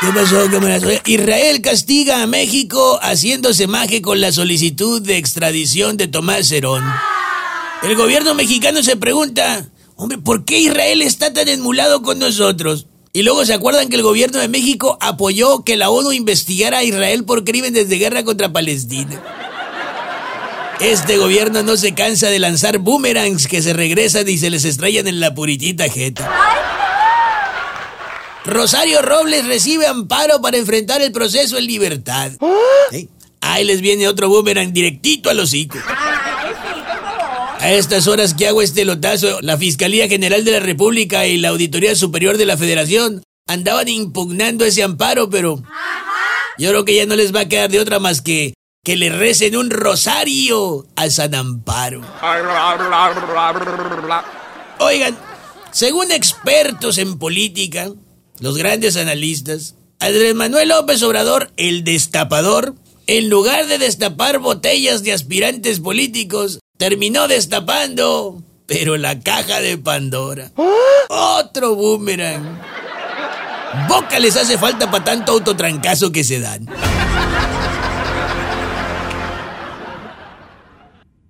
¿Qué pasó? Israel castiga a México haciéndose maje con la solicitud de extradición de Tomás Herón. El gobierno mexicano se pregunta, hombre, ¿por qué Israel está tan enmulado con nosotros? Y luego se acuerdan que el gobierno de México apoyó que la ONU investigara a Israel por crímenes de guerra contra Palestina. Este gobierno no se cansa de lanzar boomerangs que se regresan y se les estrellan en la puritita jeta. Rosario Robles recibe amparo para enfrentar el proceso en libertad. ¿Sí? Ahí les viene otro boomerang directito al hocico. A estas horas que hago este lotazo, la Fiscalía General de la República y la Auditoría Superior de la Federación andaban impugnando ese amparo, pero yo creo que ya no les va a quedar de otra más que que le recen un rosario a San Amparo. Oigan, según expertos en política, los grandes analistas, Andrés Manuel López Obrador, el destapador, en lugar de destapar botellas de aspirantes políticos, terminó destapando, pero la caja de Pandora. Otro boomerang. Boca les hace falta para tanto autotrancazo que se dan.